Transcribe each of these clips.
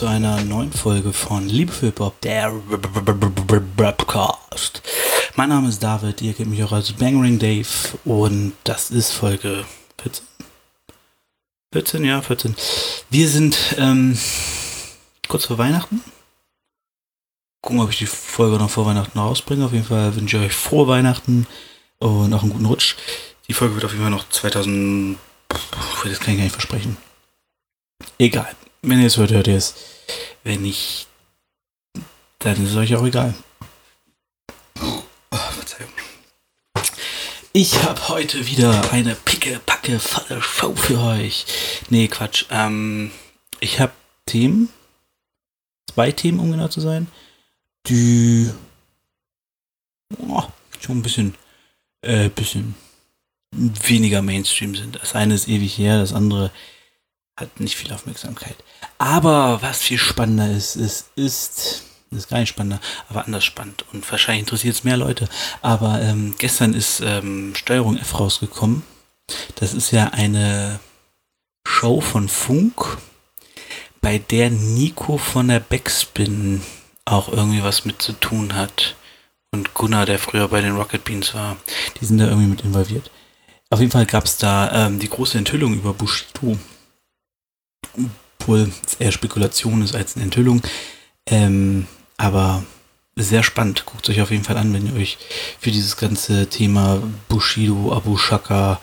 zu einer neuen Folge von Liebe für Bob, der Rapcast. Mein Name ist David, ihr kennt mich auch als Bangering Dave und das ist Folge 14. 14, ja, 14. Wir sind ähm, kurz vor Weihnachten. Gucken, ob ich die Folge noch vor Weihnachten rausbringe. Auf jeden Fall wünsche ich euch frohe Weihnachten und auch einen guten Rutsch. Die Folge wird auf jeden Fall noch 2000. Das kann ich gar nicht versprechen. Egal. Wenn ihr es hört, hört ihr es. Wenn nicht, dann ist es euch auch egal. Oh, Verzeihung. Ich habe heute wieder eine picke, packe, volle Show für euch. Nee, Quatsch. Ähm, ich habe Themen. Zwei Themen, um genau zu sein. Die oh, schon ein bisschen, äh, bisschen weniger Mainstream sind. Das eine ist ewig her, das andere hat nicht viel Aufmerksamkeit. Aber was viel spannender ist, es ist, ist gar nicht spannender, aber anders spannend und wahrscheinlich interessiert es mehr Leute. Aber ähm, gestern ist ähm, Steuerung F rausgekommen. Das ist ja eine Show von Funk, bei der Nico von der Backspin auch irgendwie was mit zu tun hat. Und Gunnar, der früher bei den Rocket Beans war, die sind da irgendwie mit involviert. Auf jeden Fall gab es da ähm, die große Enthüllung über Bushido obwohl es eher Spekulation ist als eine Enthüllung. Ähm, aber sehr spannend. Guckt euch auf jeden Fall an, wenn ihr euch für dieses ganze Thema Bushido, Abu Shaka,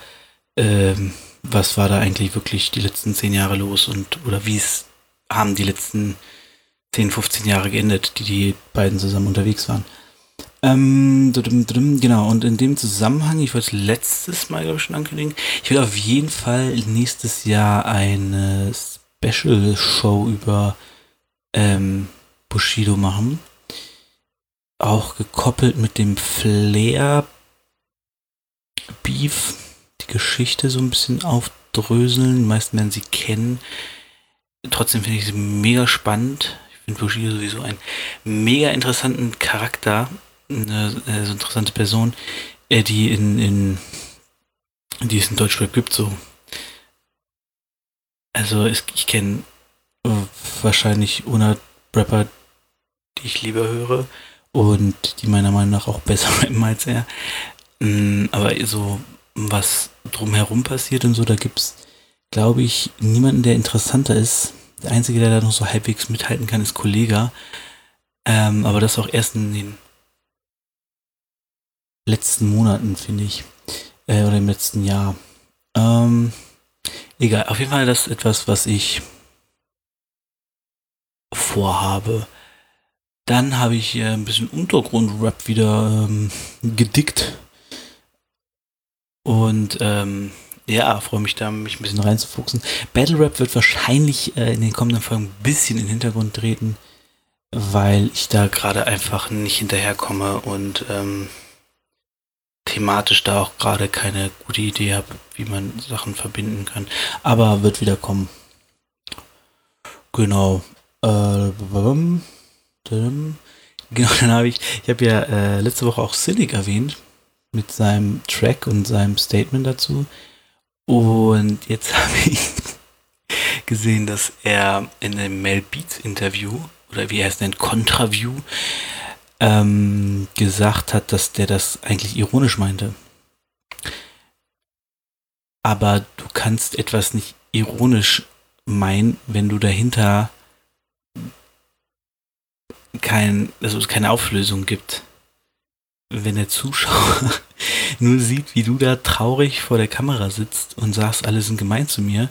ähm, was war da eigentlich wirklich die letzten zehn Jahre los und oder wie es haben die letzten 10, 15 Jahre geendet, die die beiden zusammen unterwegs waren. Ähm, genau, und in dem Zusammenhang, ich wollte letztes Mal, glaube ich, schon ankündigen, ich will auf jeden Fall nächstes Jahr eine Special-Show über ähm, Bushido machen. Auch gekoppelt mit dem Flair Beef, die Geschichte so ein bisschen aufdröseln. Die meisten werden sie kennen. Trotzdem finde ich sie mega spannend. Ich finde Bushido sowieso einen mega interessanten Charakter, eine, eine so interessante Person, äh, die in, in die es in Deutschrap gibt, so also es, ich kenne äh, wahrscheinlich 100 Rapper, die ich lieber höre und die meiner Meinung nach auch besser rappen als er. Mm, aber so was drumherum passiert und so, da gibt es, glaube ich, niemanden, der interessanter ist. Der Einzige, der da noch so halbwegs mithalten kann, ist Kollega. Ähm, aber das auch erst in den letzten Monaten, finde ich. Äh, oder im letzten Jahr. Ähm, Egal, auf jeden Fall das ist etwas, was ich vorhabe. Dann habe ich hier ein bisschen Untergrundrap wieder ähm, gedickt. Und ähm, ja, freue mich da, mich ein bisschen reinzufuchsen. Battle Rap wird wahrscheinlich äh, in den kommenden Folgen ein bisschen in den Hintergrund treten, weil ich da gerade einfach nicht hinterherkomme und ähm, thematisch da auch gerade keine gute Idee habe, wie man Sachen verbinden kann. Aber wird wieder kommen. Genau. Äh, genau, dann habe ich, ich habe ja äh, letzte Woche auch Cynic erwähnt mit seinem Track und seinem Statement dazu. Und jetzt habe ich gesehen, dass er in einem Mel Beats Interview oder wie er es nennt, Contraview, ähm, gesagt hat, dass der das eigentlich ironisch meinte. Aber du kannst etwas nicht ironisch meinen, wenn du dahinter kein, also keine Auflösung gibt. Wenn der Zuschauer nur sieht, wie du da traurig vor der Kamera sitzt und sagst, alle sind gemein zu mir,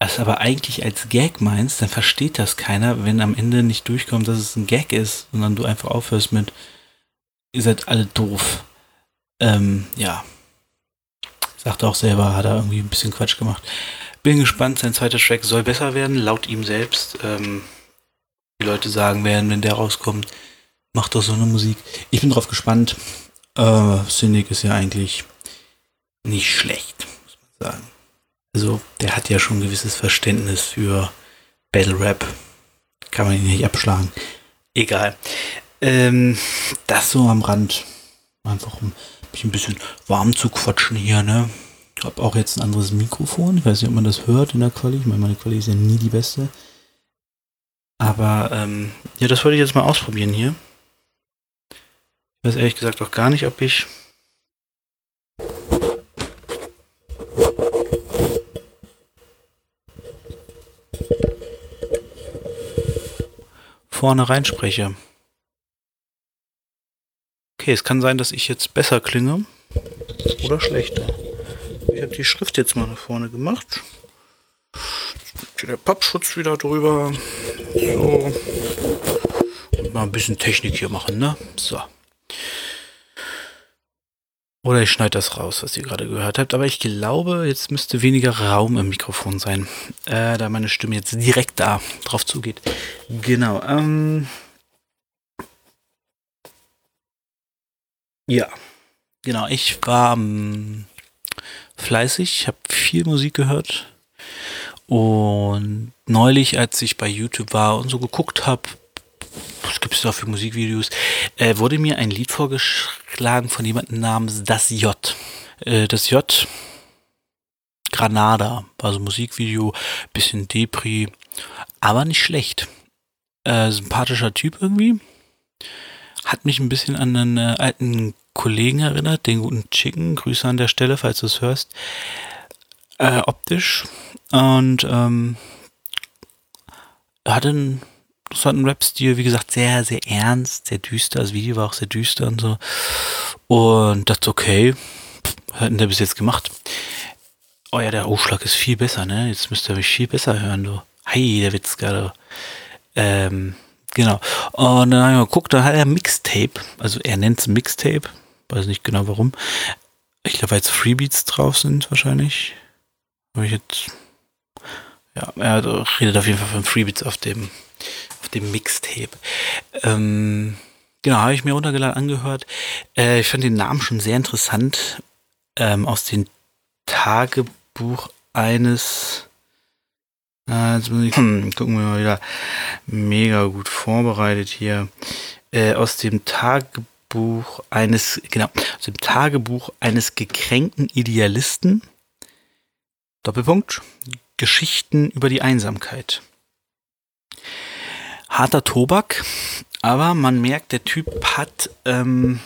es aber eigentlich als Gag meinst, dann versteht das keiner, wenn am Ende nicht durchkommt, dass es ein Gag ist, sondern du einfach aufhörst mit, ihr seid alle doof. Ähm, ja. Sagt auch selber, hat er irgendwie ein bisschen Quatsch gemacht. Bin gespannt, sein zweiter Track soll besser werden, laut ihm selbst. Ähm, die Leute sagen werden, wenn der rauskommt, macht doch so eine Musik. Ich bin drauf gespannt. Äh, Cynic ist ja eigentlich nicht schlecht, muss man sagen. Also, der hat ja schon ein gewisses Verständnis für Battle Rap. Kann man ihn nicht abschlagen. Egal. Ähm, das so am Rand. Einfach um mich ein bisschen warm zu quatschen hier, ne? habe auch jetzt ein anderes Mikrofon. Ich weiß nicht, ob man das hört in der Quali. Ich meine, meine Quali ist ja nie die beste. Aber ähm, ja, das wollte ich jetzt mal ausprobieren hier. Ich weiß ehrlich gesagt auch gar nicht, ob ich vorne reinspreche. Okay, es kann sein, dass ich jetzt besser klinge oder schlechter. Ich habe die Schrift jetzt mal nach vorne gemacht. Der Pappschutz wieder drüber. So. Und mal ein bisschen Technik hier machen, ne? So. Oder ich schneide das raus, was ihr gerade gehört habt. Aber ich glaube, jetzt müsste weniger Raum im Mikrofon sein, äh, da meine Stimme jetzt direkt da drauf zugeht. Genau. Ähm ja, genau. Ich war ähm, fleißig, habe viel Musik gehört. Und neulich, als ich bei YouTube war und so geguckt habe, was gibt es da für Musikvideos, äh, wurde mir ein Lied vorgeschlagen von jemandem namens Das J. Äh, das J. Granada, war so ein Musikvideo, bisschen Depri, aber nicht schlecht. Äh, sympathischer Typ irgendwie. Hat mich ein bisschen an einen äh, alten Kollegen erinnert, den guten Chicken. Grüße an der Stelle, falls du es hörst. Äh, optisch. Und ähm, hatte einen interessanten Rap-Stil, wie gesagt, sehr, sehr ernst, sehr düster. Das Video war auch sehr düster und so. Und dachte, okay, was hat denn der bis jetzt gemacht? Oh ja, der Ausschlag ist viel besser, ne? Jetzt müsst ihr mich viel besser hören, du. Hi, der Witz gerade. Ähm, genau. Und dann haben wir geguckt, da hat er Mixtape. Also er nennt es Mixtape. Weiß nicht genau warum. Ich glaube, weil jetzt Freebeats drauf sind, wahrscheinlich. Habe ich jetzt. Ja, er redet auf jeden Fall von Freebeats auf dem dem Mixtape. Ähm, genau, habe ich mir runtergeladen, angehört. Äh, ich fand den Namen schon sehr interessant. Ähm, aus dem Tagebuch eines. Äh, jetzt muss ich, hm, gucken wir mal wieder. Mega gut vorbereitet hier. Äh, aus dem Tagebuch eines, genau, aus dem Tagebuch eines gekränkten Idealisten. Doppelpunkt. Geschichten über die Einsamkeit harter Tobak, aber man merkt, der Typ hat, ähm,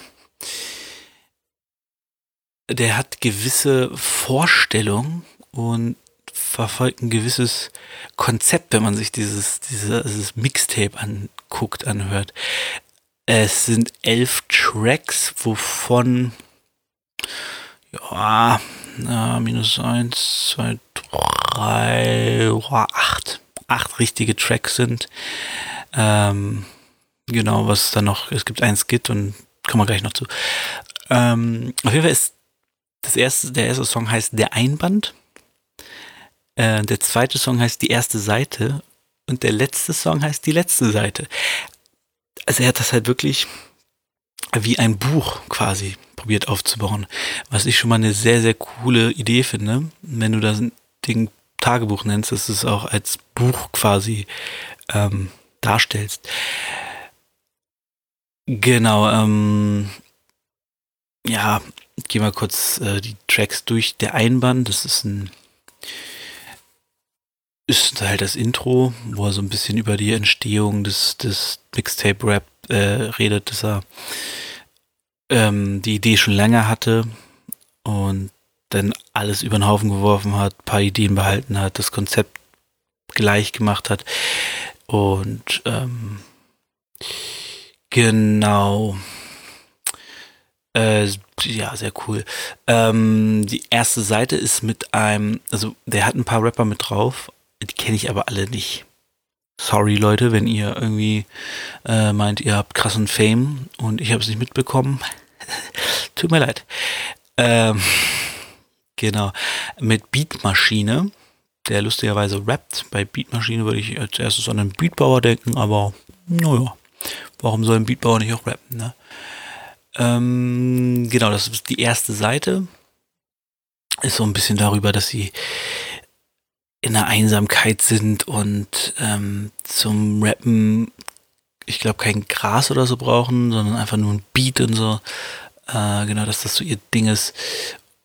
der hat gewisse Vorstellungen und verfolgt ein gewisses Konzept, wenn man sich dieses, dieses, Mixtape anguckt, anhört. Es sind elf Tracks, wovon ja, na, minus eins, zwei, drei, acht, acht richtige Tracks sind. Ähm, genau, was dann noch, es gibt ein Skit und kommen wir gleich noch zu. Ähm, auf jeden Fall ist das erste, der erste Song heißt Der Einband. Äh, der zweite Song heißt Die erste Seite. Und der letzte Song heißt Die letzte Seite. Also er hat das halt wirklich wie ein Buch quasi probiert aufzubauen. Was ich schon mal eine sehr, sehr coole Idee finde. Wenn du das Ding Tagebuch nennst, dass es auch als Buch quasi ähm, darstellst. Genau, ähm, ja, ich gehe mal kurz äh, die Tracks durch. Der Einband, das ist ein ist halt das Intro, wo er so ein bisschen über die Entstehung des, des Mixtape-Rap äh, redet, dass er ähm, die Idee schon länger hatte und dann alles über den Haufen geworfen hat, paar Ideen behalten hat, das Konzept gleich gemacht hat. Und ähm, genau. Äh, ja, sehr cool. Ähm, die erste Seite ist mit einem, also der hat ein paar Rapper mit drauf, die kenne ich aber alle nicht. Sorry Leute, wenn ihr irgendwie äh, meint, ihr habt krassen Fame und ich habe es nicht mitbekommen. Tut mir leid. Ähm, genau. Mit Beatmaschine der lustigerweise rappt. Bei Beatmaschine würde ich als erstes an einen Beatbauer denken, aber naja, warum soll ein Beatbauer nicht auch rappen, ne? Ähm, genau, das ist die erste Seite. Ist so ein bisschen darüber, dass sie in der Einsamkeit sind und ähm, zum Rappen, ich glaube, kein Gras oder so brauchen, sondern einfach nur ein Beat und so. Äh, genau, dass das so ihr Ding ist.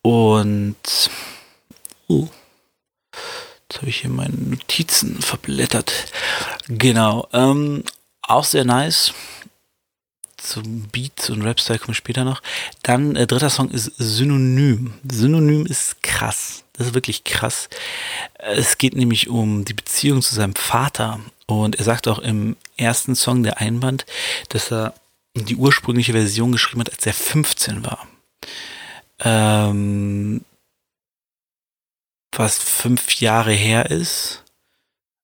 Und Oh. Jetzt habe ich hier meine Notizen verblättert. Genau. Ähm, auch sehr nice. Zum Beats und Rap-Style kommen wir später noch. Dann, äh, dritter Song ist Synonym. Synonym ist krass. Das ist wirklich krass. Es geht nämlich um die Beziehung zu seinem Vater. Und er sagt auch im ersten Song der Einband, dass er die ursprüngliche Version geschrieben hat, als er 15 war. Ähm, was fünf Jahre her ist,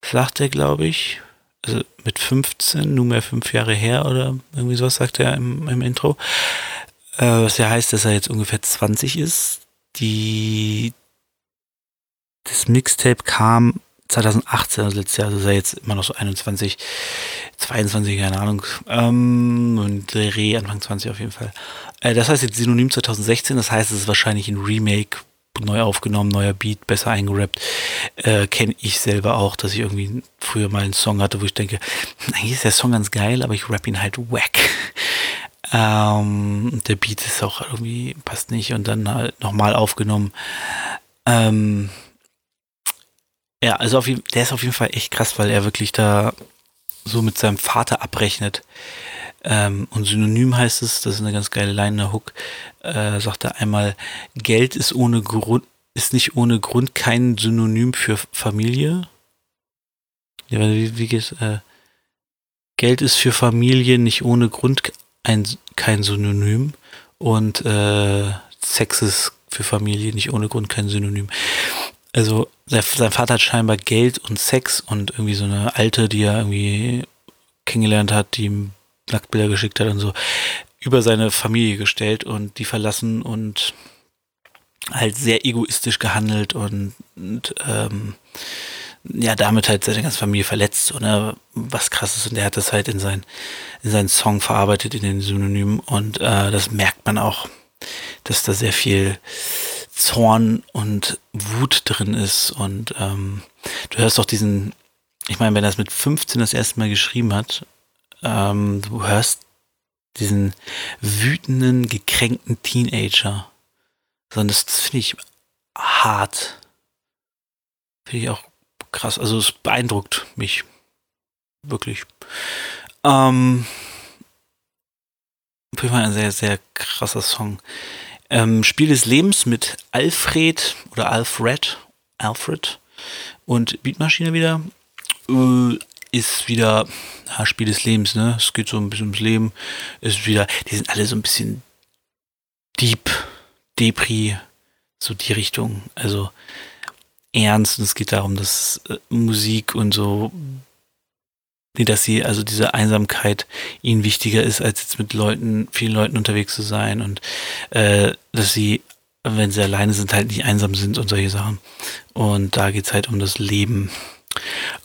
sagt er, glaube ich. Also mit 15, nunmehr fünf Jahre her oder irgendwie sowas sagt er im, im Intro. Äh, was ja heißt, dass er jetzt ungefähr 20 ist. Die, das Mixtape kam 2018, also letztes Jahr, also ist er jetzt immer noch so 21, 22, keine Ahnung. Ähm, und Re Anfang 20 auf jeden Fall. Äh, das heißt jetzt Synonym 2016, das heißt, es ist wahrscheinlich ein Remake, neu aufgenommen, neuer Beat, besser eingerappt. Äh, Kenne ich selber auch, dass ich irgendwie früher mal einen Song hatte, wo ich denke, eigentlich ist der Song ganz geil, aber ich rap ihn halt wack. Ähm, der Beat ist auch irgendwie, passt nicht und dann halt nochmal aufgenommen. Ähm, ja, also auf, der ist auf jeden Fall echt krass, weil er wirklich da so mit seinem Vater abrechnet. Ähm, und synonym heißt es, das ist eine ganz geile Line, der Hook, äh, sagt er einmal, Geld ist ohne Grund, ist nicht ohne Grund kein Synonym für Familie. Ja, wie, wie geht's, äh, Geld ist für Familie nicht ohne Grund ein, kein Synonym und äh, Sex ist für Familie nicht ohne Grund kein Synonym. Also sein, sein Vater hat scheinbar Geld und Sex und irgendwie so eine alte, die er irgendwie kennengelernt hat, die ihm Nacktbilder geschickt hat und so, über seine Familie gestellt und die verlassen und halt sehr egoistisch gehandelt und, und ähm, ja, damit halt seine ganze Familie verletzt, oder was krass ist. Und er hat das halt in, sein, in seinen Song verarbeitet, in den Synonymen. Und äh, das merkt man auch, dass da sehr viel Zorn und Wut drin ist. Und ähm, du hörst auch diesen, ich meine, wenn er es mit 15 das erste Mal geschrieben hat, ähm, du hörst diesen wütenden, gekränkten Teenager. Sondern das, das finde ich hart. Finde ich auch krass. Also es beeindruckt mich. Wirklich. Ähm, auf jeden Fall ein sehr, sehr krasser Song. Ähm, Spiel des Lebens mit Alfred oder Alfred, Alfred und Beatmaschine wieder. Äh, ist wieder ja, Spiel des Lebens, ne? Es geht so ein bisschen ums Leben. Ist wieder, die sind alle so ein bisschen deep, Depri, so die Richtung. Also ernst und es geht darum, dass äh, Musik und so, nee, dass sie, also diese Einsamkeit ihnen wichtiger ist, als jetzt mit Leuten, vielen Leuten unterwegs zu sein und äh, dass sie, wenn sie alleine sind, halt nicht einsam sind und solche Sachen. Und da geht es halt um das Leben.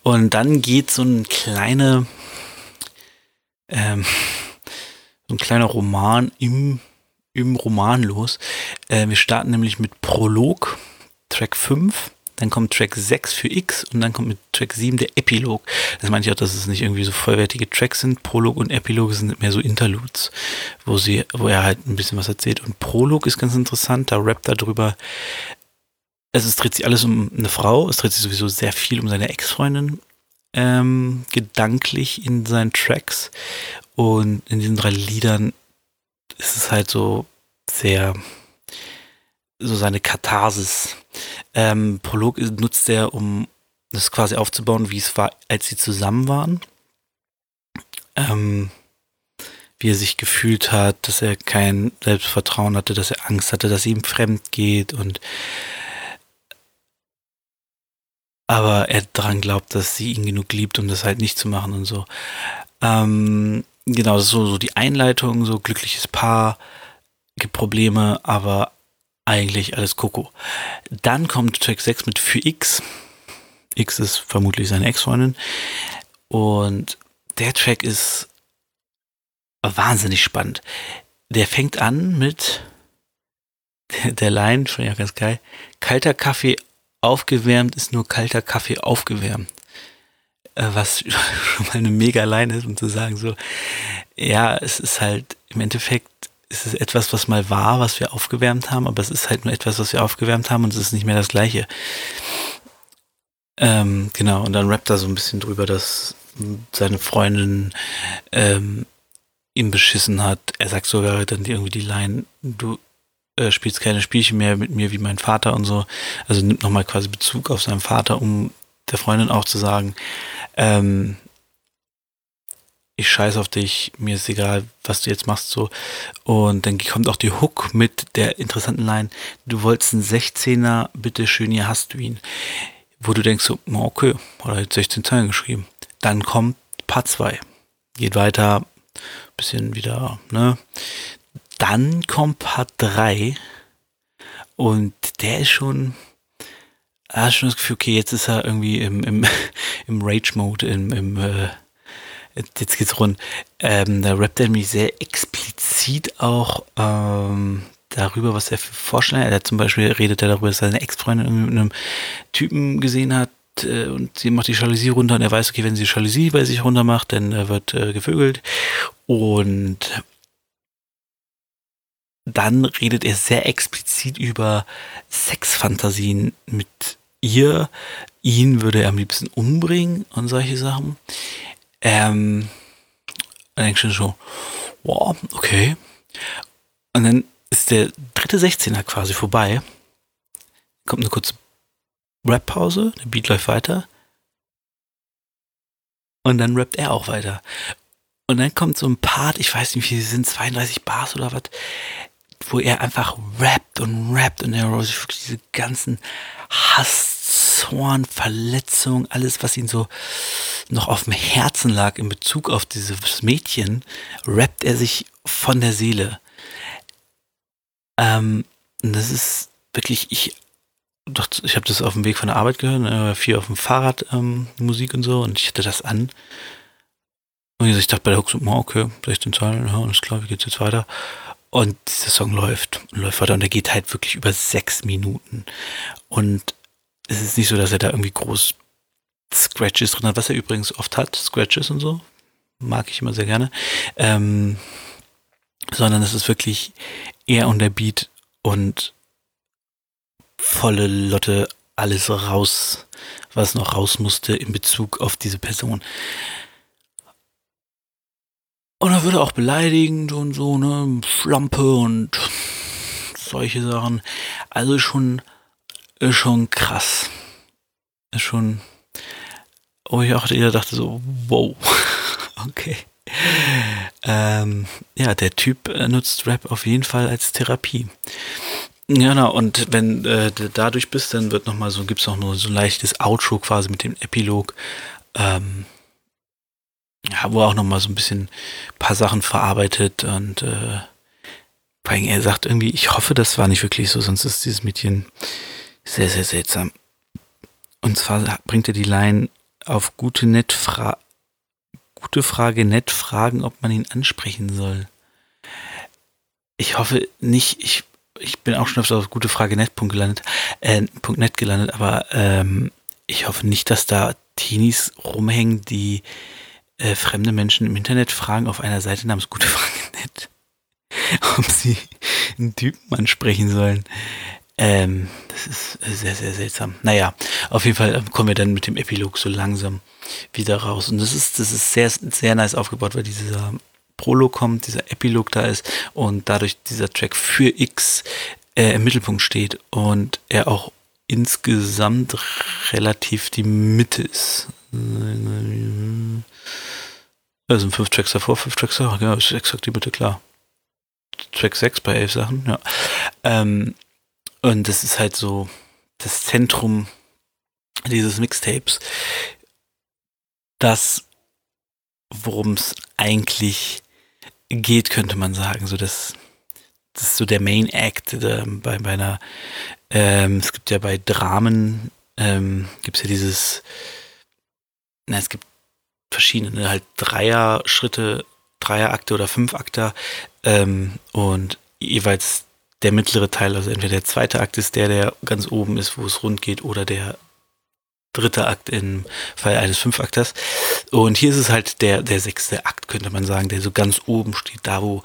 Und dann geht so ein kleiner, ähm, so ein kleiner Roman im, im Roman los. Äh, wir starten nämlich mit Prolog, Track 5. Dann kommt Track 6 für X und dann kommt mit Track 7 der Epilog. Das meine ich auch, dass es nicht irgendwie so vollwertige Tracks sind. Prolog und Epilog sind mehr so Interludes, wo sie, wo er halt ein bisschen was erzählt. Und Prolog ist ganz interessant, da rappt er drüber, also es dreht sich alles um eine Frau, es dreht sich sowieso sehr viel um seine Ex-Freundin, ähm, gedanklich in seinen Tracks. Und in diesen drei Liedern ist es halt so sehr, so seine Katharsis. Ähm, Prolog nutzt er, um das quasi aufzubauen, wie es war, als sie zusammen waren. Ähm, wie er sich gefühlt hat, dass er kein Selbstvertrauen hatte, dass er Angst hatte, dass ihm fremd geht und aber er daran glaubt, dass sie ihn genug liebt, um das halt nicht zu machen und so. Ähm, genau, das ist so, so die Einleitung, so glückliches Paar, gibt Probleme, aber eigentlich alles Coco. Dann kommt Track 6 mit Für X. X ist vermutlich seine Ex-Freundin. Und der Track ist wahnsinnig spannend. Der fängt an mit der Line, schon ja ganz geil. Kalter Kaffee aufgewärmt ist nur kalter Kaffee aufgewärmt. Äh, was schon mal eine mega Line ist, um zu sagen so, ja, es ist halt, im Endeffekt ist es etwas, was mal war, was wir aufgewärmt haben, aber es ist halt nur etwas, was wir aufgewärmt haben und es ist nicht mehr das Gleiche. Ähm, genau, und dann rappt er so ein bisschen drüber, dass seine Freundin ähm, ihn beschissen hat. Er sagt sogar dann irgendwie die Line, du äh, spielst keine Spielchen mehr mit mir wie mein Vater und so. Also nimmt nochmal quasi Bezug auf seinen Vater, um der Freundin auch zu sagen, ähm, ich scheiß auf dich, mir ist egal, was du jetzt machst, so. Und dann kommt auch die Hook mit der interessanten Line, du wolltest einen 16er, bitte schön, hier hast du ihn. Wo du denkst so, okay, hat er jetzt 16 Zeilen geschrieben. Dann kommt Part 2. Geht weiter, bisschen wieder, ne? Dann kommt Part 3 und der ist schon, hast schon das Gefühl, okay, jetzt ist er irgendwie im, im, im Rage-Mode, im, im äh, jetzt geht's rund. Ähm, da rappt er mich sehr explizit auch ähm, darüber, was er für Vorstellungen hat. Er zum Beispiel redet er darüber, dass seine Ex-Freundin mit einem Typen gesehen hat äh, und sie macht die Jalousie runter und er weiß, okay, wenn sie Jalousie bei sich runter macht, dann äh, wird äh, gevögelt. Und dann redet er sehr explizit über Sexfantasien mit ihr. Ihn würde er am liebsten umbringen und solche Sachen. Ähm, dann denkst du so, wow, okay. Und dann ist der dritte 16er quasi vorbei. Kommt eine kurze Rap-Pause, der Beat läuft weiter. Und dann rappt er auch weiter. Und dann kommt so ein Part, ich weiß nicht, wie sie sind, 32 Bars oder was, wo er einfach rappt und rappt und er wirklich diese ganzen Hass, Zorn, Verletzung, alles, was ihn so noch auf dem Herzen lag in Bezug auf dieses Mädchen, rappt er sich von der Seele. Ähm, das ist wirklich, ich, doch, ich habe das auf dem Weg von der Arbeit gehört, äh, viel auf dem Fahrrad ähm, Musik und so und ich hatte das an. Und ich dachte bei der Hook so, okay, 16 Zahlen, ja, alles klar, wie geht's jetzt weiter? Und dieser Song läuft läuft weiter und der geht halt wirklich über sechs Minuten. Und es ist nicht so, dass er da irgendwie groß Scratches drin hat, was er übrigens oft hat, Scratches und so. Mag ich immer sehr gerne. Ähm, sondern es ist wirklich er und der Beat und volle Lotte alles raus, was noch raus musste in Bezug auf diese Person. Und er würde auch beleidigend und so, ne, Schlampe und solche Sachen. Also schon, ist schon krass. Ist schon, wo ich auch jeder dachte so, wow, okay. Ähm, ja, der Typ äh, nutzt Rap auf jeden Fall als Therapie. Genau, und wenn äh, du dadurch bist, dann wird nochmal so, gibt's noch nur so ein leichtes Outro quasi mit dem Epilog. Ähm, ja, wo er auch nochmal so ein bisschen ein paar Sachen verarbeitet und äh, vor allem er sagt irgendwie, ich hoffe, das war nicht wirklich so, sonst ist dieses Mädchen sehr, sehr seltsam. Und zwar bringt er die Line auf gute nett fra gute Frage nett fragen, ob man ihn ansprechen soll. Ich hoffe nicht, ich, ich bin auch schon öfter auf gute Frage net gelandet, äh, .net gelandet, aber ähm, ich hoffe nicht, dass da Teenies rumhängen, die äh, fremde Menschen im Internet fragen auf einer Seite namens Gute Frage nett, ob sie einen Typen ansprechen sollen. Ähm, das ist sehr, sehr seltsam. Naja, auf jeden Fall kommen wir dann mit dem Epilog so langsam wieder raus. Und das ist, das ist sehr, sehr nice aufgebaut, weil dieser Prolog kommt, dieser Epilog da ist und dadurch dieser Track für X äh, im Mittelpunkt steht und er auch insgesamt relativ die Mitte ist. Da sind fünf Tracks davor, fünf Tracks davor. Ja, ist exakt die Mitte, klar. Track 6 bei elf Sachen, ja. Ähm, und das ist halt so das Zentrum dieses Mixtapes. Das, worum es eigentlich geht, könnte man sagen. So das, das ist so der Main Act äh, bei, bei einer, ähm, es gibt ja bei Dramen, ähm, gibt es ja dieses, na, es gibt verschiedene, halt Dreier-Schritte, Dreier-Akte oder Fünf-Akter ähm, und jeweils der mittlere Teil, also entweder der zweite Akt ist der, der ganz oben ist, wo es rund geht, oder der dritte Akt im Fall eines Fünfakters. Und hier ist es halt der, der sechste Akt, könnte man sagen, der so ganz oben steht, da wo,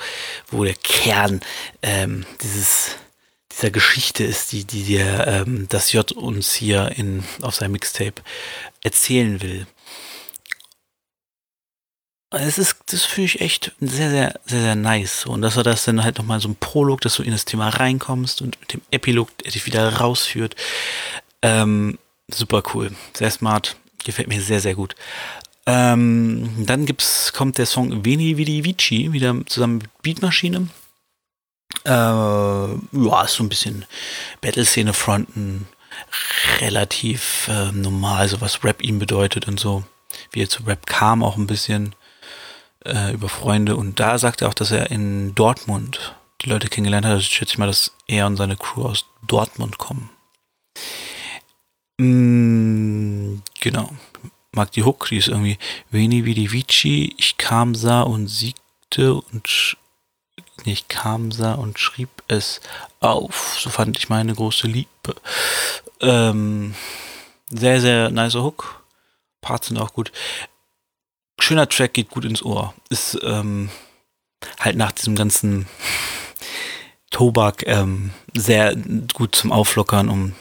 wo der Kern ähm, dieses, dieser Geschichte ist, die, die der, ähm, das J uns hier in, auf seinem Mixtape erzählen will. Es ist, das finde ich echt sehr, sehr, sehr, sehr nice. Und dass er das dann halt nochmal so ein Prolog, dass du in das Thema reinkommst und mit dem Epilog, dich wieder rausführt. Ähm, super cool. Sehr smart. Gefällt mir sehr, sehr gut. Ähm, dann gibt's, kommt der Song Veni Vidi Vici wieder zusammen mit Beatmaschine. Äh, ja, ist so ein bisschen Battle-Szene fronten. Relativ äh, normal, so was Rap ihm bedeutet und so. Wie er zu Rap kam, auch ein bisschen äh, über Freunde. Und da sagt er auch, dass er in Dortmund die Leute kennengelernt hat. Also schätze ich mal, dass er und seine Crew aus Dortmund kommen. Mm, genau. Mag die Hook, die ist irgendwie Veni Vidi Vici, ich kam, sah und siegte und ich kam, sah und schrieb es auf. So fand ich meine große Liebe. Ähm, sehr, sehr nice Hook. Parts sind auch gut schöner Track, geht gut ins Ohr. Ist ähm, halt nach diesem ganzen Tobak ähm, sehr gut zum Auflockern, um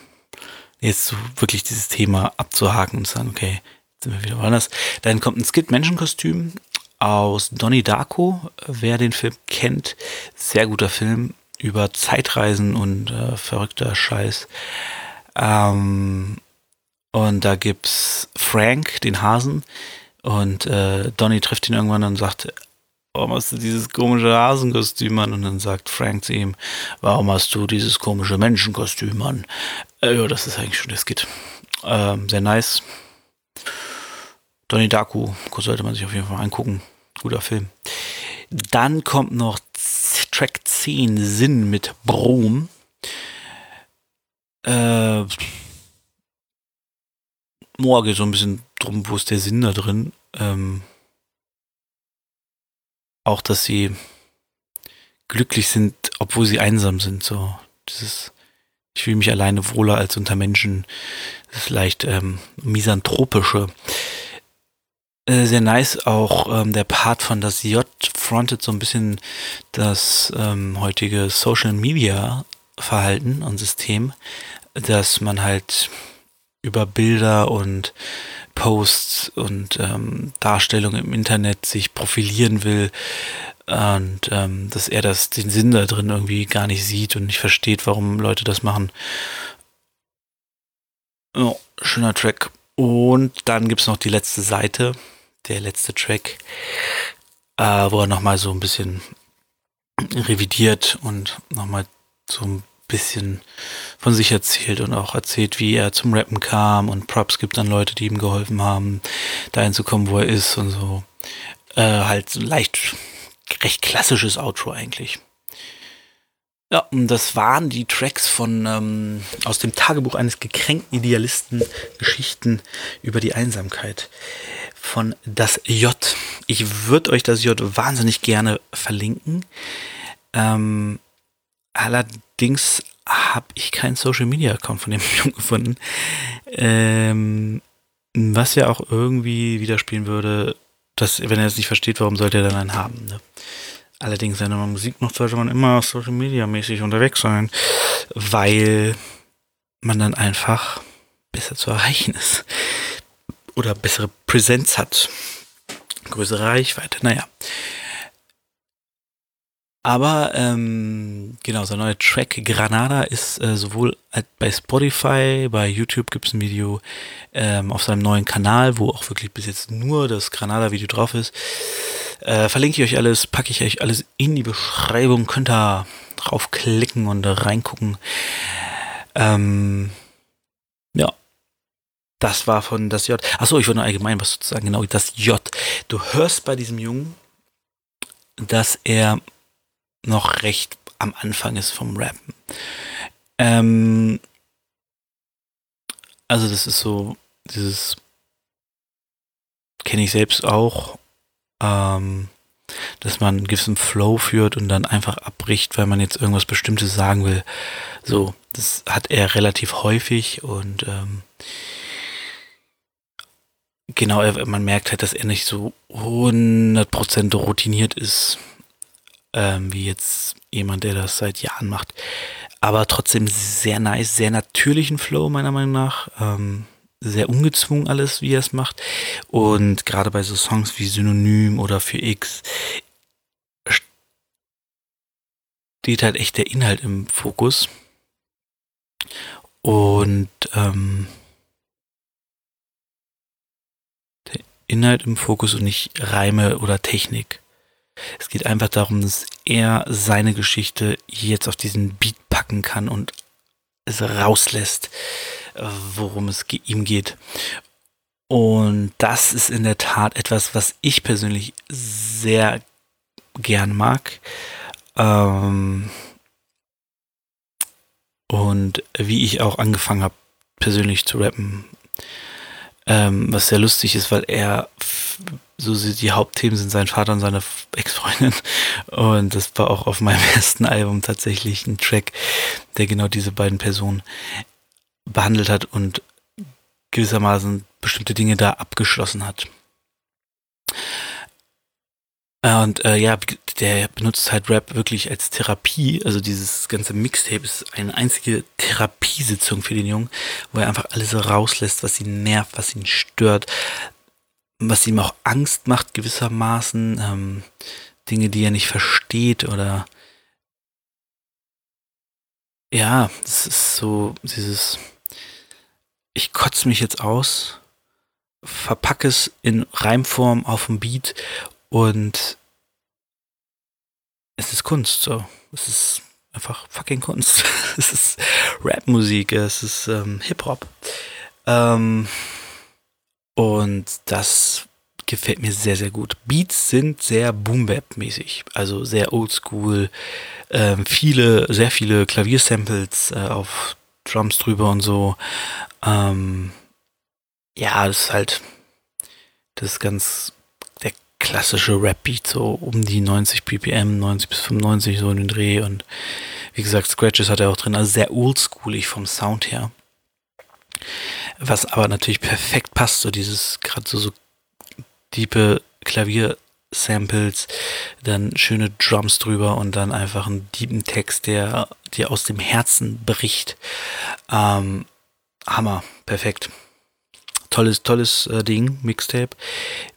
jetzt wirklich dieses Thema abzuhaken und zu sagen, okay, jetzt sind wir wieder woanders. Dann kommt ein Skid-Menschenkostüm aus Donnie Darko. Wer den Film kennt, sehr guter Film über Zeitreisen und äh, verrückter Scheiß. Ähm, und da gibt's Frank, den Hasen, und äh, Donny trifft ihn irgendwann und sagt, warum hast du dieses komische Hasenkostüm an? Und dann sagt Frank zu ihm, warum hast du dieses komische Menschenkostüm an? Äh, ja, das ist eigentlich schon der Skit. Ähm, sehr nice. Donnie Daku sollte man sich auf jeden Fall angucken. Guter Film. Dann kommt noch Track 10 Sinn mit Brom. Äh, Moa so ein bisschen drum, wo ist der Sinn da drin? Ähm, auch, dass sie glücklich sind, obwohl sie einsam sind. So, dieses, ich fühle mich alleine wohler als unter Menschen. Das ist leicht ähm, misanthropische. Äh, sehr nice auch ähm, der Part von das J frontet so ein bisschen das ähm, heutige Social Media Verhalten und System, dass man halt über Bilder und Posts und ähm, Darstellungen im Internet sich profilieren will und ähm, dass er das den Sinn da drin irgendwie gar nicht sieht und nicht versteht, warum Leute das machen. Oh, schöner Track. Und dann gibt es noch die letzte Seite, der letzte Track, äh, wo er nochmal so ein bisschen revidiert und nochmal so ein bisschen von sich erzählt und auch erzählt, wie er zum Rappen kam und Props gibt an Leute, die ihm geholfen haben, dahin zu kommen, wo er ist und so. Äh, halt so leicht recht klassisches Outro eigentlich. Ja, und das waren die Tracks von ähm, aus dem Tagebuch eines gekränkten Idealisten Geschichten über die Einsamkeit von das J. Ich würde euch das J wahnsinnig gerne verlinken. Ähm, Allerdings habe ich keinen Social Media Account von dem Jungen gefunden. Ähm, was ja auch irgendwie widerspielen würde, dass, wenn er es nicht versteht, warum sollte er dann einen haben? Ne? Allerdings, wenn man Musik macht, sollte man immer Social Media mäßig unterwegs sein, weil man dann einfach besser zu erreichen ist. Oder bessere Präsenz hat. Größere Reichweite, naja. Aber ähm, genau, sein neuer Track Granada ist äh, sowohl bei Spotify, bei YouTube gibt es ein Video ähm, auf seinem neuen Kanal, wo auch wirklich bis jetzt nur das Granada-Video drauf ist. Äh, verlinke ich euch alles, packe ich euch alles in die Beschreibung, könnt ihr draufklicken und reingucken. Ähm, ja, das war von das J. Achso, ich wollte nur allgemein was sozusagen genau das J. Du hörst bei diesem Jungen, dass er noch recht am Anfang ist vom Rappen. Ähm, also das ist so, dieses kenne ich selbst auch, ähm, dass man einen gewissen Flow führt und dann einfach abbricht, weil man jetzt irgendwas Bestimmtes sagen will. So, das hat er relativ häufig und ähm, genau, man merkt halt, dass er nicht so 100% routiniert ist, ähm, wie jetzt jemand, der das seit Jahren macht. Aber trotzdem sehr nice, sehr natürlichen Flow, meiner Meinung nach. Ähm, sehr ungezwungen alles, wie er es macht. Und gerade bei so Songs wie Synonym oder für X steht halt echt der Inhalt im Fokus. Und ähm, der Inhalt im Fokus und nicht Reime oder Technik. Es geht einfach darum, dass er seine Geschichte jetzt auf diesen Beat packen kann und es rauslässt, worum es ihm geht. Und das ist in der Tat etwas, was ich persönlich sehr gern mag. Ähm und wie ich auch angefangen habe, persönlich zu rappen. Ähm, was sehr lustig ist, weil er so die Hauptthemen sind sein Vater und seine Ex-Freundin. Und das war auch auf meinem ersten Album tatsächlich ein Track, der genau diese beiden Personen behandelt hat und gewissermaßen bestimmte Dinge da abgeschlossen hat. Äh, und äh, ja, der benutzt halt Rap wirklich als Therapie. Also dieses ganze Mixtape ist eine einzige Therapiesitzung für den Jungen, wo er einfach alles rauslässt, was ihn nervt, was ihn stört, was ihm auch Angst macht gewissermaßen. Ähm, Dinge, die er nicht versteht oder ja, das ist so dieses ich kotze mich jetzt aus, verpacke es in Reimform auf dem Beat und es ist Kunst, so. Es ist einfach fucking Kunst. es ist Rapmusik, es ist ähm, Hip-Hop. Ähm, und das gefällt mir sehr, sehr gut. Beats sind sehr Boom-Bap-mäßig, also sehr oldschool. Ähm, viele, sehr viele Klaviersamples äh, auf Drums drüber und so. Ähm, ja, das ist halt, das ist ganz klassische Rap-Beat, so um die 90 BPM, 90 bis 95 so in den Dreh und wie gesagt, Scratches hat er auch drin, also sehr oldschoolig vom Sound her. Was aber natürlich perfekt passt, so dieses, gerade so, so diepe Klavier-Samples, dann schöne Drums drüber und dann einfach einen tiefen Text, der dir aus dem Herzen bricht. Ähm, Hammer, perfekt tolles, tolles äh, Ding, Mixtape.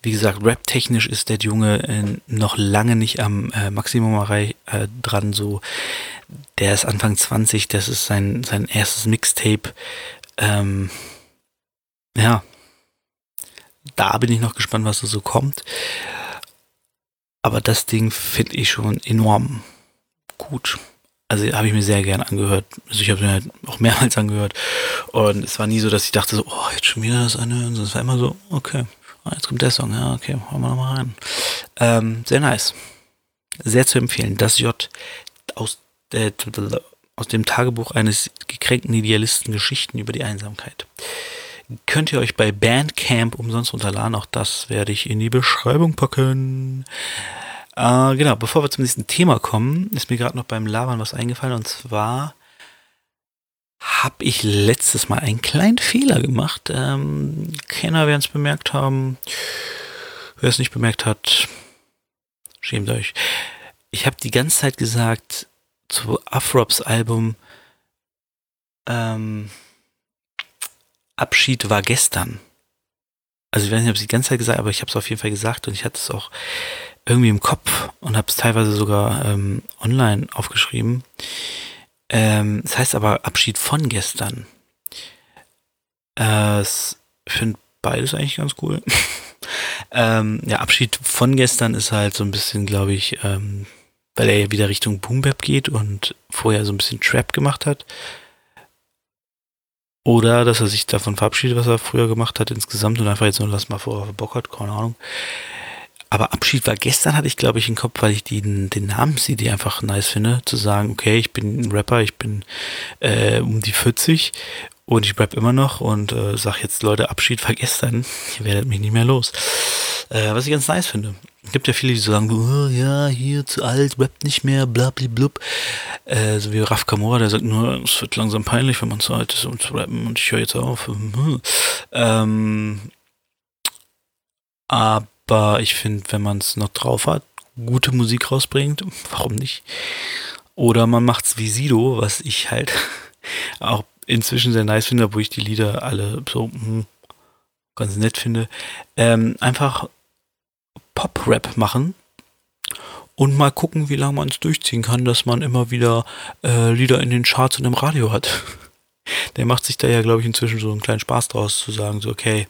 Wie gesagt, rap-technisch ist der Junge äh, noch lange nicht am äh, Maximum äh, dran. So, der ist Anfang 20, das ist sein, sein erstes Mixtape. Ähm, ja, da bin ich noch gespannt, was da so kommt. Aber das Ding finde ich schon enorm gut. Also habe ich mir sehr gern angehört. Also ich habe mir halt auch mehrmals angehört. Und es war nie so, dass ich dachte so, oh, jetzt schon wieder das anhören. Sondern es war immer so, okay, ah, jetzt kommt der Song. Ja, okay, hören wir nochmal rein. Ähm, sehr nice. Sehr zu empfehlen. Das J aus, äh, aus dem Tagebuch eines gekränkten Idealisten Geschichten über die Einsamkeit. Könnt ihr euch bei Bandcamp umsonst runterladen. Auch das werde ich in die Beschreibung packen. Äh, genau, bevor wir zum nächsten Thema kommen, ist mir gerade noch beim Labern was eingefallen und zwar habe ich letztes Mal einen kleinen Fehler gemacht. Ähm, Kenner werden es bemerkt haben. Wer es nicht bemerkt hat, schämt euch. Ich habe die ganze Zeit gesagt zu Afrops Album ähm, Abschied war gestern. Also ich weiß nicht, ob ich die ganze Zeit gesagt aber ich habe es auf jeden Fall gesagt und ich hatte es auch irgendwie im Kopf und habe es teilweise sogar ähm, online aufgeschrieben. Ähm, das heißt aber Abschied von gestern. Äh, ich finde beides eigentlich ganz cool. ähm, ja, Abschied von gestern ist halt so ein bisschen, glaube ich, ähm, weil er ja wieder Richtung Boom Bap geht und vorher so ein bisschen Trap gemacht hat. Oder dass er sich davon verabschiedet, was er früher gemacht hat insgesamt und einfach jetzt nur lass mal vor, Bock hat, keine Ahnung. Aber Abschied war gestern, hatte ich glaube ich im Kopf, weil ich den, den Namens-CD einfach nice finde, zu sagen, okay, ich bin ein Rapper, ich bin äh, um die 40 und ich rap immer noch und äh, sag jetzt, Leute, Abschied war gestern, ihr werdet mich nicht mehr los. Äh, was ich ganz nice finde. Es gibt ja viele, die so sagen, oh, ja, hier zu alt, rappt nicht mehr, blablablub. Äh, so wie Raf Kamora, der sagt nur, es wird langsam peinlich, wenn man zu alt ist, um zu rappen und ich höre jetzt auf. Ähm, Aber ich finde, wenn man es noch drauf hat, gute Musik rausbringt, warum nicht? Oder man macht's wie Sido, was ich halt auch inzwischen sehr nice finde, wo ich die Lieder alle so hm, ganz nett finde. Ähm, einfach Pop-Rap machen und mal gucken, wie lange man es durchziehen kann, dass man immer wieder äh, Lieder in den Charts und im Radio hat. Der macht sich da ja, glaube ich, inzwischen so einen kleinen Spaß draus, zu sagen, so, okay,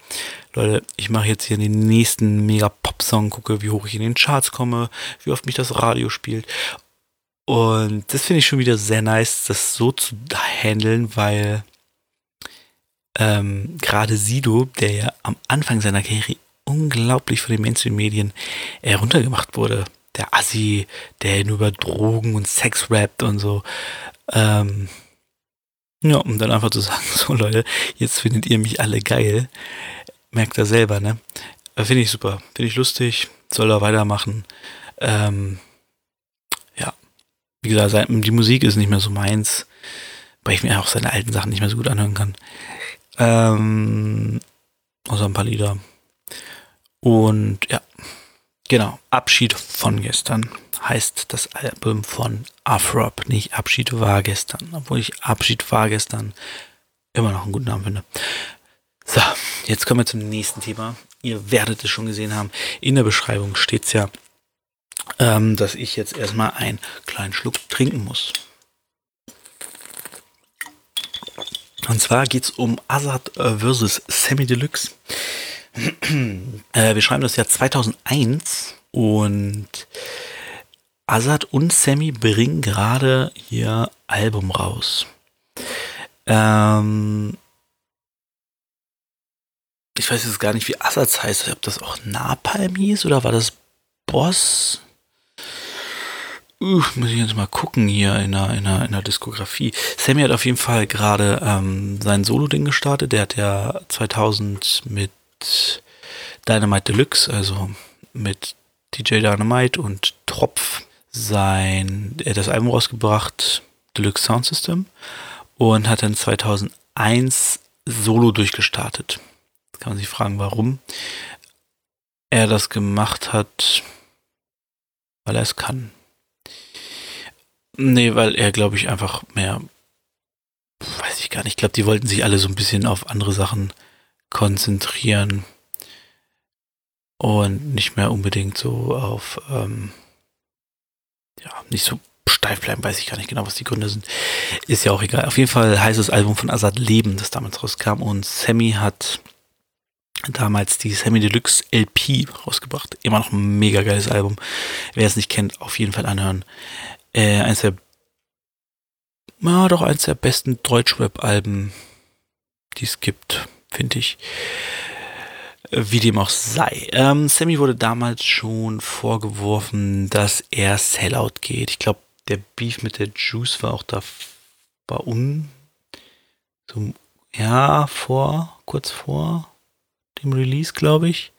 Leute, ich mache jetzt hier den nächsten Mega-Pop-Song, gucke, wie hoch ich in den Charts komme, wie oft mich das Radio spielt. Und das finde ich schon wieder sehr nice, das so zu handeln, weil ähm, gerade Sido, der ja am Anfang seiner Karriere unglaublich von den Mainstream-Medien heruntergemacht wurde, der Assi, der nur über Drogen und Sex rappt und so. Ähm, ja, um dann einfach zu sagen, so Leute, jetzt findet ihr mich alle geil. Merkt er selber, ne? Äh, finde ich super. Finde ich lustig. Soll er weitermachen. Ähm, ja. Wie gesagt, die Musik ist nicht mehr so meins, weil ich mir auch seine alten Sachen nicht mehr so gut anhören kann. Ähm, außer ein paar Lieder. Und ja, Genau, Abschied von gestern heißt das Album von Afrop. Nicht Abschied war gestern, obwohl ich Abschied war gestern immer noch einen guten Namen finde. So, jetzt kommen wir zum nächsten Thema. Ihr werdet es schon gesehen haben. In der Beschreibung steht es ja, ähm, dass ich jetzt erstmal einen kleinen Schluck trinken muss. Und zwar geht es um Azad versus Semi Deluxe äh, wir schreiben das Jahr 2001 und Azad und Sammy bringen gerade ihr Album raus. Ähm, ich weiß jetzt gar nicht, wie Azad heißt, ob das auch Napalm hieß oder war das Boss? Uh, muss ich jetzt mal gucken hier in der, in der, in der Diskografie. Sammy hat auf jeden Fall gerade ähm, sein Solo-Ding gestartet. Der hat ja 2000 mit Dynamite Deluxe, also mit DJ Dynamite und Tropf sein, er das Album rausgebracht, Deluxe Sound System, und hat dann 2001 solo durchgestartet. Jetzt kann man sich fragen, warum er das gemacht hat, weil er es kann. Nee, weil er, glaube ich, einfach mehr, weiß ich gar nicht, ich glaube, die wollten sich alle so ein bisschen auf andere Sachen konzentrieren und nicht mehr unbedingt so auf, ähm, ja, nicht so steif bleiben, weiß ich gar nicht genau, was die Gründe sind. Ist ja auch egal. Auf jeden Fall heißt das Album von Azad Leben, das damals rauskam und Sammy hat damals die Sammy Deluxe LP rausgebracht. Immer noch ein mega geiles Album. Wer es nicht kennt, auf jeden Fall anhören. Äh, eins der, ja, doch eins der besten Deutschrap-Alben, die es gibt finde ich. Wie dem auch sei. Ähm, Sammy wurde damals schon vorgeworfen, dass er Sellout geht. Ich glaube, der Beef mit der Juice war auch da war un so, ja vor kurz vor dem Release, glaube ich,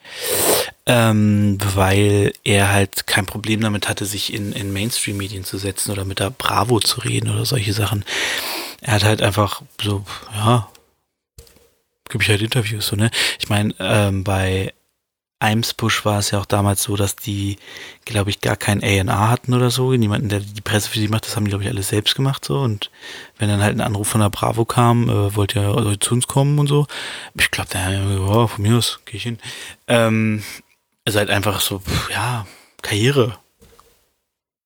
ähm, weil er halt kein Problem damit hatte, sich in, in Mainstream-Medien zu setzen oder mit der Bravo zu reden oder solche Sachen. Er hat halt einfach so, ja, gebe ich halt Interviews so, ne? Ich meine, ähm, bei Eimsbusch war es ja auch damals so, dass die, glaube ich, gar kein A&R hatten oder so. Niemanden, der die Presse für sie macht, das haben die, glaube ich, alles selbst gemacht so. Und wenn dann halt ein Anruf von der Bravo kam, äh, wollt ihr also zu uns kommen und so. Ich glaube, da, oh, von mir aus, gehe ich hin. Ähm, ist halt einfach so, ja, Karriere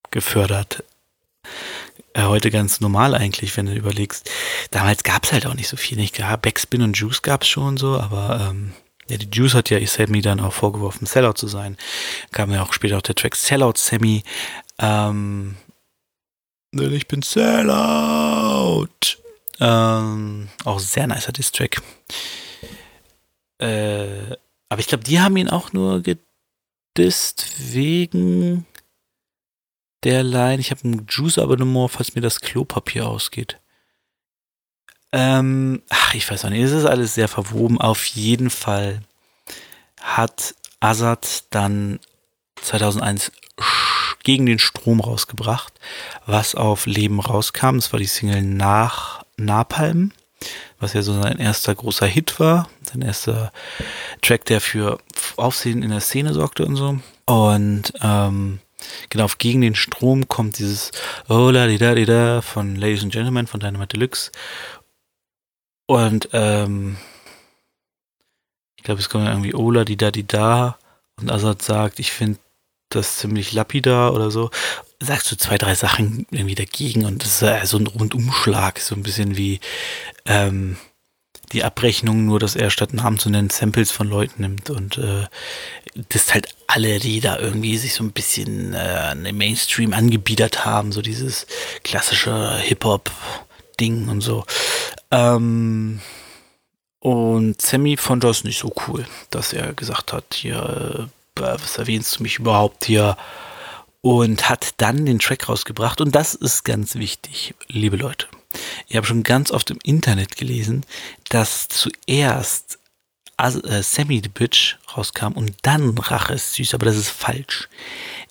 gefördert äh, heute ganz normal eigentlich, wenn du überlegst. Damals gab es halt auch nicht so viel. Nicht ja, Backspin und Juice gab es schon so, aber ähm, ja, die Juice hat ja Sammy dann auch vorgeworfen, Sellout zu sein. Kam ja auch später auch der Track Sellout Sammy. Ähm, ich bin Sellout. Ähm, auch sehr nicer Diss-Track. Äh, aber ich glaube, die haben ihn auch nur gedisst wegen der Line. Ich habe ein Juice-Abonnement, falls mir das Klopapier ausgeht. Ähm, ach, ich weiß auch nicht, es ist alles sehr verwoben. Auf jeden Fall hat Azad dann 2001 gegen den Strom rausgebracht, was auf Leben rauskam. Das war die Single nach Napalm. was ja so sein erster großer Hit war, sein erster Track, der für Aufsehen in der Szene sorgte und so. Und ähm, genau, gegen den Strom kommt dieses Oh la di da di da von Ladies and Gentlemen von Dynamite Deluxe. Und ähm, ich glaube, es kommt irgendwie Ola di da di da und Azad sagt, ich finde das ziemlich lapidar oder so. Sagst du zwei, drei Sachen irgendwie dagegen und das ist so ein Rundumschlag, so ein bisschen wie ähm, die Abrechnung, nur dass er statt Namen zu nennen Samples von Leuten nimmt und äh, das halt alle, die da irgendwie sich so ein bisschen äh, den Mainstream angebiedert haben, so dieses klassische Hip-Hop-Ding und so. Ähm, und Sammy fand das nicht so cool, dass er gesagt hat, hier, äh, was erwähnst du mich überhaupt hier? Und hat dann den Track rausgebracht. Und das ist ganz wichtig, liebe Leute. Ich habe schon ganz oft im Internet gelesen, dass zuerst äh, Sammy the Bitch rauskam und dann Rache ist süß, aber das ist falsch.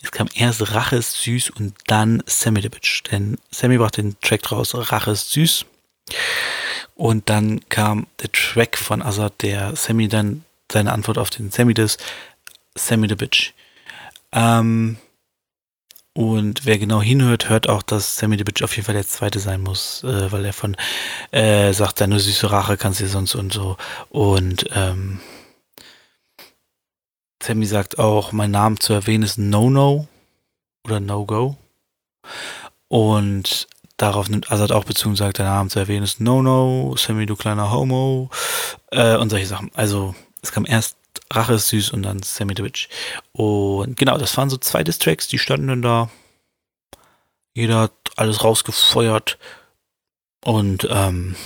Es kam erst Rache ist süß und dann Sammy the Bitch. Denn Sammy brachte den Track raus, Rache ist süß. Und dann kam der Track von Azad, der Sammy dann seine Antwort auf den Sammy das Sammy the Bitch. Ähm, und wer genau hinhört, hört auch, dass Sammy the Bitch auf jeden Fall der zweite sein muss, äh, weil er von äh, sagt, deine süße Rache kannst du sonst und so. Und ähm, Sammy sagt auch, mein Name zu erwähnen ist No-No oder No-Go. Und darauf nimmt Azad auch Bezug und sagt, dein Name zu erwähnen ist No-No, Sammy, du kleiner Homo äh, und solche Sachen. Also es kam erst Rache ist süß und dann Sammy the Witch. Und genau, das waren so zwei Distracks, die standen dann da. Jeder hat alles rausgefeuert. Und ähm,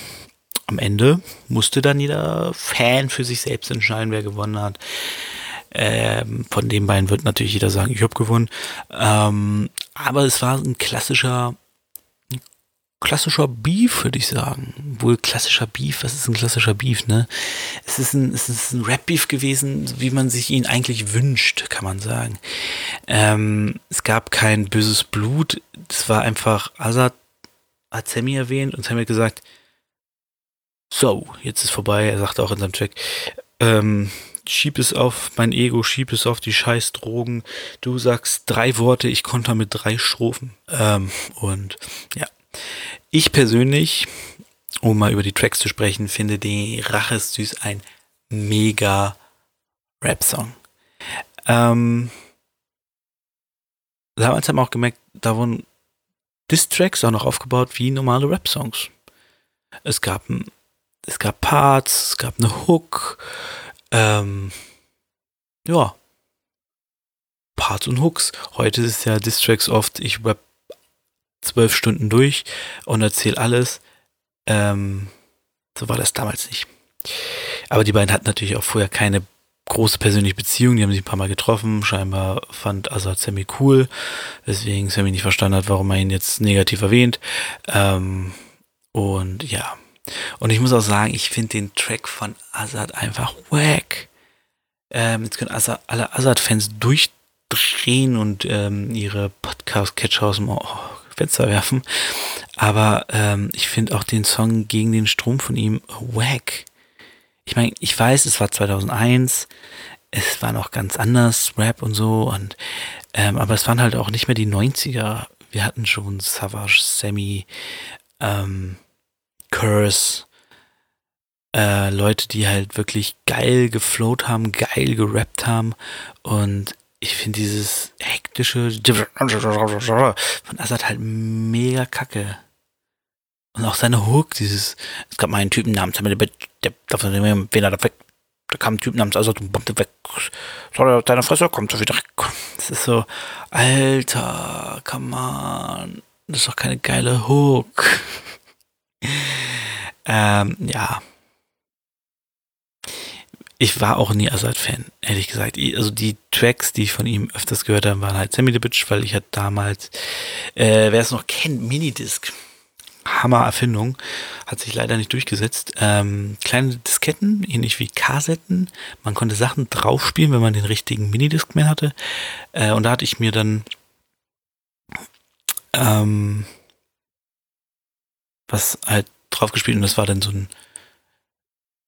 am Ende musste dann jeder Fan für sich selbst entscheiden, wer gewonnen hat. Ähm, von den beiden wird natürlich jeder sagen, ich habe gewonnen. Ähm, aber es war ein klassischer klassischer Beef, würde ich sagen. Wohl klassischer Beef, was ist ein klassischer Beef, ne? Es ist ein, ein Rap-Beef gewesen, wie man sich ihn eigentlich wünscht, kann man sagen. Ähm, es gab kein böses Blut, es war einfach, Azad hat Sammy erwähnt und Sammy hat gesagt, so, jetzt ist vorbei, er sagte auch in seinem Track, ähm, schieb es auf mein Ego, schieb es auf die scheiß Drogen. Du sagst drei Worte, ich konnte mit drei Strophen. Ähm, und ja, ich persönlich, um mal über die Tracks zu sprechen, finde die Rache ist süß ein mega Rap-Song. Ähm, damals haben wir auch gemerkt, da wurden Diss-Tracks auch noch aufgebaut wie normale Rap-Songs. Es gab, es gab Parts, es gab eine Hook, ähm, ja, Parts und Hooks. Heute ist ja Distracks oft, ich rap zwölf Stunden durch und erzähle alles. Ähm, so war das damals nicht. Aber die beiden hatten natürlich auch vorher keine große persönliche Beziehung. Die haben sich ein paar Mal getroffen. Scheinbar fand Azad Sammy cool, weswegen Sammy nicht verstanden hat, warum er ihn jetzt negativ erwähnt. Ähm, und ja. Und ich muss auch sagen, ich finde den Track von Azad einfach wack. Ähm, jetzt können Azad, alle Azad-Fans durchdrehen und ähm, ihre Podcast-Catcher aus dem Fenster werfen. Aber ähm, ich finde auch den Song gegen den Strom von ihm wack. Ich meine, ich weiß, es war 2001, es war noch ganz anders, Rap und so, und ähm, aber es waren halt auch nicht mehr die 90er. Wir hatten schon Savage, Sammy, ähm, Curse, äh, Leute, die halt wirklich geil geflowt haben, geil gerappt haben und ich finde dieses hektische von Assad halt mega kacke. Und auch seine Hook, dieses, es gab mal einen Typen namens, der, er weg, da kam ein Typ namens Assad und bombte weg. Sorry, deine Fresse, kommt so wieder weg. Das ist so, Alter, come on. Das ist doch keine geile Hook. ähm, ja, ich war auch nie Assad-Fan, ehrlich gesagt. Also die Tracks, die ich von ihm öfters gehört habe, waren halt Sammy the Bitch, weil ich hatte damals, äh, wer es noch kennt, Minidisc. Hammer-Erfindung, hat sich leider nicht durchgesetzt. Ähm, kleine Disketten, ähnlich wie Kassetten. Man konnte Sachen draufspielen, wenn man den richtigen Minidisc-Man hatte. Äh, und da hatte ich mir dann ähm, was halt drauf gespielt und das war dann so ein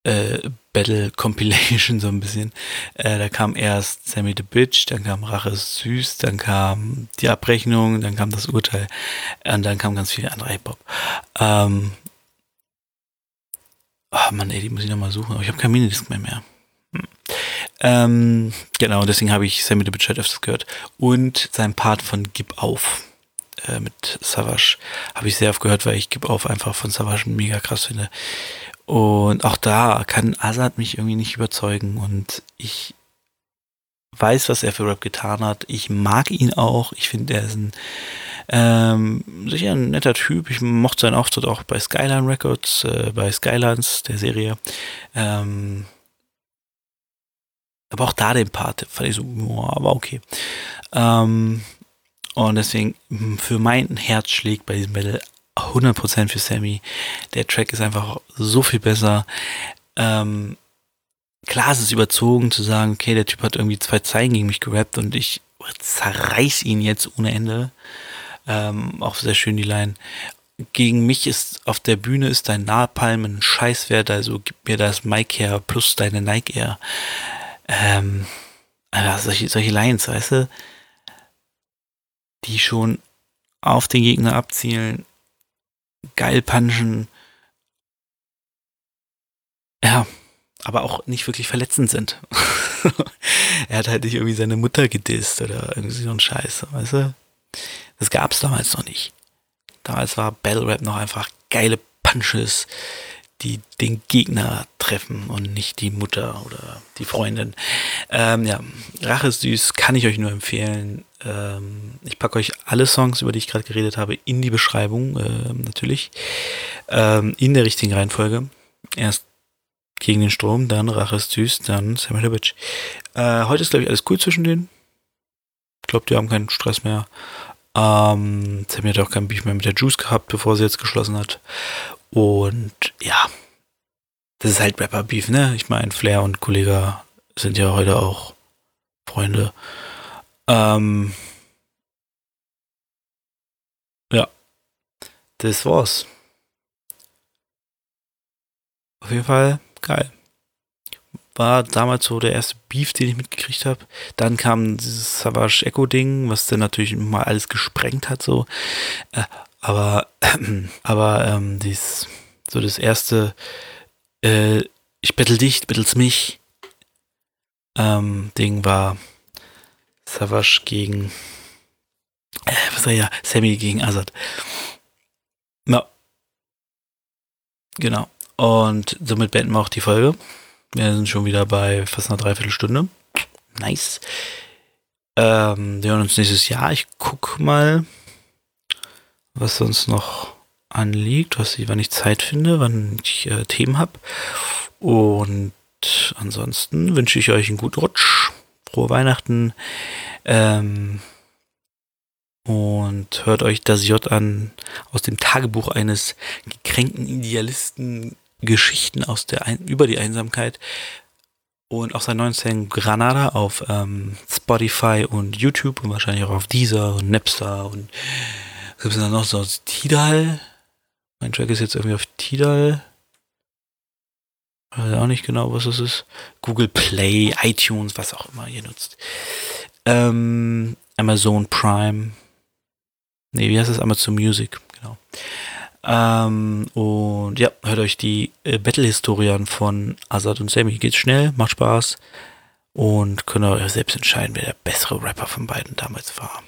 äh, Battle Compilation so ein bisschen. Äh, da kam erst Sammy the Bitch, dann kam Rache ist süß, dann kam die Abrechnung, dann kam das Urteil und dann kam ganz viel anderer Hip-Hop. Ähm, oh Mann, ey, die muss ich nochmal suchen, aber ich habe kein Minidisc mehr mehr. Hm. Ähm, genau, deswegen habe ich Sammy the Bitch halt öfters gehört. Und sein Part von Gib auf äh, mit Savage habe ich sehr oft gehört, weil ich Gib auf einfach von Savage mega krass finde. Und auch da kann Azad mich irgendwie nicht überzeugen und ich weiß, was er für Rap getan hat. Ich mag ihn auch. Ich finde, er ist ein ähm, sicher ein netter Typ. Ich mochte seinen Auftritt auch bei Skyline Records, äh, bei Skylines, der Serie. Ähm, aber auch da den Part fand ich so, oh, aber okay. Ähm, und deswegen, für mein Herz schlägt bei diesem Battle 100% für Sammy. Der Track ist einfach so viel besser. Ähm, klar, es ist überzogen zu sagen, okay, der Typ hat irgendwie zwei Zeilen gegen mich gerappt und ich zerreiß ihn jetzt ohne Ende. Ähm, auch sehr schön die Line. Gegen mich ist auf der Bühne ist dein Napalm ein Scheißwert, also gib mir das Mic her plus deine Nike Air. Ähm, also solche, solche Lines, weißt du, die schon auf den Gegner abzielen, geil punchen. Ja, aber auch nicht wirklich verletzend sind. er hat halt nicht irgendwie seine Mutter gedisst oder irgendwie so ein Scheiß, weißt du? Das gab's damals noch nicht. Damals war Battle Rap noch einfach geile Punches, die den Gegner treffen und nicht die Mutter oder die Freundin. Ähm, ja, Rache ist süß, kann ich euch nur empfehlen. Ähm, ich packe euch alle Songs, über die ich gerade geredet habe, in die Beschreibung, äh, natürlich. Ähm, in der richtigen Reihenfolge. Erst gegen den Strom, dann Rache ist süß, dann Samuel Bitch. Äh, heute ist, glaube ich, alles cool zwischen denen. Ich glaube, die haben keinen Stress mehr. Ähm, Sammy hat auch kein Beef mehr mit der Juice gehabt, bevor sie jetzt geschlossen hat. Und ja, das ist halt Rapper-Beef, ne? Ich meine, Flair und Kollege sind ja heute auch Freunde. Ähm, ja, das war's. Auf jeden Fall geil. War damals so der erste Beef, den ich mitgekriegt habe. Dann kam dieses Savage Echo Ding, was dann natürlich mal alles gesprengt hat, so. Äh, aber, aber ähm, dies, so das erste, äh, ich bettel dich, bettelst mich, ähm, Ding war Savage gegen, äh, was war ja, Sammy gegen Azad. Ja. Genau. Und somit beenden wir auch die Folge. Wir sind schon wieder bei fast einer Dreiviertelstunde. Nice. Ähm, wir hören uns nächstes Jahr. Ich guck mal, was sonst noch anliegt, was ich, wann ich Zeit finde, wann ich äh, Themen habe. Und ansonsten wünsche ich euch einen guten Rutsch, frohe Weihnachten ähm, und hört euch das J an aus dem Tagebuch eines gekränkten Idealisten Geschichten aus der Ein über die Einsamkeit und auch sein neuen Song Granada auf ähm, Spotify und YouTube und wahrscheinlich auch auf Deezer und Napster und gibt es dann noch so Tidal. Mein Track ist jetzt irgendwie auf Tidal. Ich weiß auch nicht genau, was das ist. Google Play, iTunes, was auch immer ihr nutzt. Ähm, Amazon Prime. Nee, wie heißt das? Amazon Music, genau. Ähm, und ja, hört euch die äh, Battle-Historien von Azad und Sammy. Geht schnell, macht Spaß und könnt ihr selbst entscheiden, wer der bessere Rapper von beiden damals war.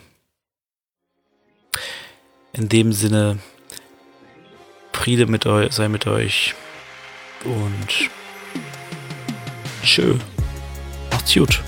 In dem Sinne, Friede mit euch, sei mit euch und tschö. Macht's gut.